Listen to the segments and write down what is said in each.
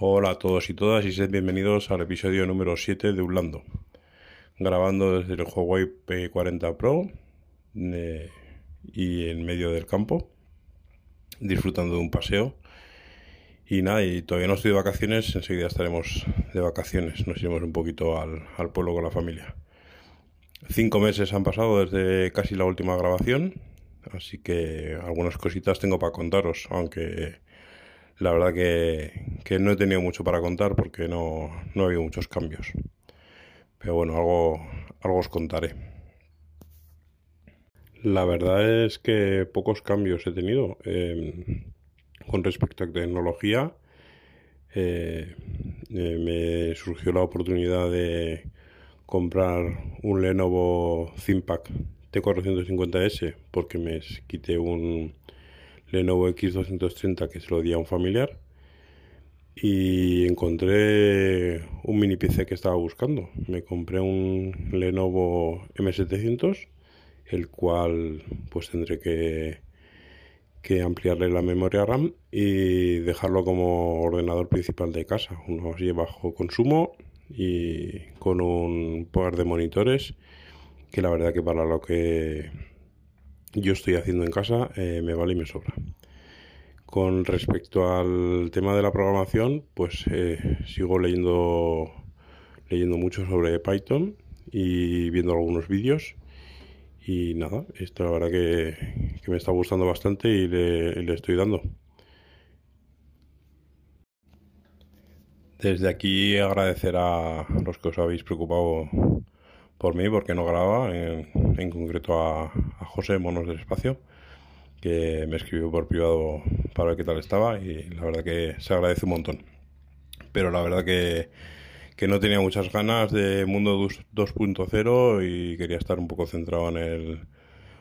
Hola a todos y todas y sed bienvenidos al episodio número 7 de Ulando. Grabando desde el Huawei P40 Pro eh, y en medio del campo, disfrutando de un paseo. Y nada, y todavía no estoy de vacaciones, enseguida estaremos de vacaciones, nos iremos un poquito al, al pueblo con la familia. Cinco meses han pasado desde casi la última grabación, así que algunas cositas tengo para contaros, aunque la verdad que, no he tenido mucho para contar porque no, no ha habido muchos cambios. Pero bueno, algo, algo os contaré. La verdad es que pocos cambios he tenido em, con respecto a tecnología. Eh, eh, me surgió la oportunidad de comprar un Lenovo ThinkPad T450S porque me quité un Lenovo X230 que se lo di a un familiar y encontré un mini PC que estaba buscando. Me compré un Lenovo M700, el cual pues tendré que, que ampliarle la memoria RAM y dejarlo como ordenador principal de casa, uno así bajo consumo y con un par de monitores que la verdad que para lo que yo estoy haciendo en casa eh, me vale y me sobra. Con respecto al tema de la programación, pues eh, sigo leyendo, leyendo mucho sobre Python y viendo algunos vídeos. Y nada, esto la verdad que, me está gustando bastante y le, estoy dando. Desde aquí agradecer a los que os habéis preocupado por mí, porque no grababa, en, concreto a, a, José Monos del Espacio, que me escribió por privado para ver qué tal estaba y la verdad que se agradece un montón. Pero la verdad que, que no tenía muchas ganas de Mundo 2.0 y quería estar un poco centrado en el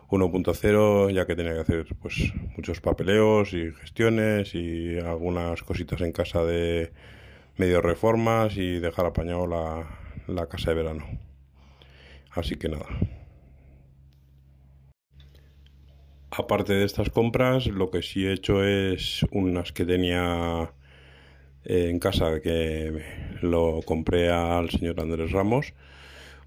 1.0 ya que tenía que hacer pues muchos papeleos y gestiones y algunas cositas en casa de medio reformas y dejar apañado la, la casa de verano. Así que nada. Aparte de estas compras, lo que sí he hecho es unas que tenía eh, en casa, que lo compré al señor Andrés Ramos,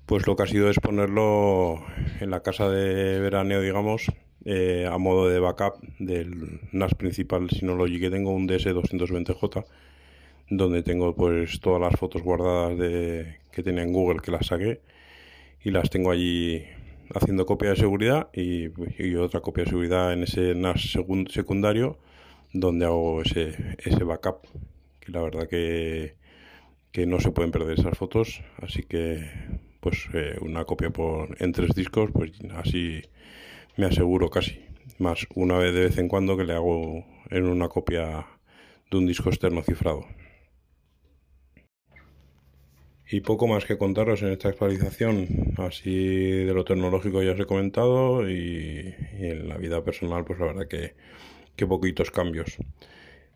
pues lo que ha sido es ponerlo en la casa de veraneo, digamos, eh, a modo de backup del NAS principal. Synology que tengo, un DS220J, donde tengo pues todas las fotos guardadas de, que tenía en Google que las saqué y las tengo allí haciendo copia de seguridad y, otra copia de seguridad en ese NAS secundario donde hago ese, ese backup que la verdad que, que no se pueden perder esas fotos. Así que pues eh, una copia por en tres discos pues así me aseguro casi. Más una vez de vez en cuando que le hago en una copia de un disco externo cifrado y poco más que contaros en esta actualización. Así de lo tecnológico ya os he comentado y, en la vida personal pues la verdad que, que, poquitos cambios.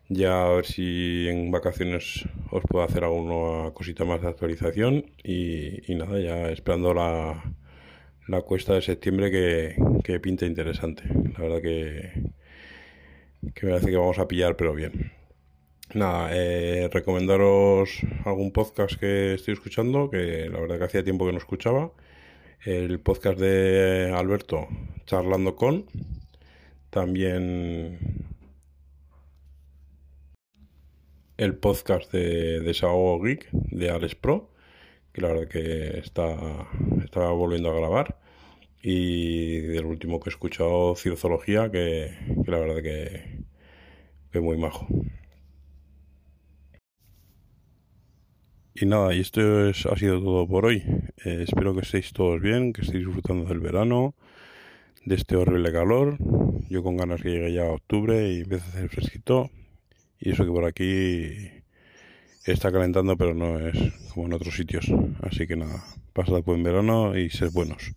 Ya a ver si en vacaciones os puedo hacer alguna cosita más de actualización y, nada, ya esperando la, la cuesta de septiembre que, que pinta interesante. La verdad que, que me parece que vamos a pillar pero bien. Nada, eh, recomendaros algún podcast que estoy escuchando, que la verdad que hacía tiempo que no escuchaba. El podcast de Alberto, Charlando con. También el podcast de Desahogo Geek de Alex Pro, que la verdad que está, está volviendo a grabar. Y del último que he escuchado, Cienciología, que, que la verdad que, que muy majo. Y nada, y esto ha sido todo por hoy. Eh, espero que estéis todos bien, que estéis disfrutando del verano, de este horrible calor. Yo con ganas que llegue ya a octubre y empiece a hacer fresquito. Y eso que por aquí está calentando, pero no es como en otros sitios. Así que nada, pasad buen verano y sed buenos.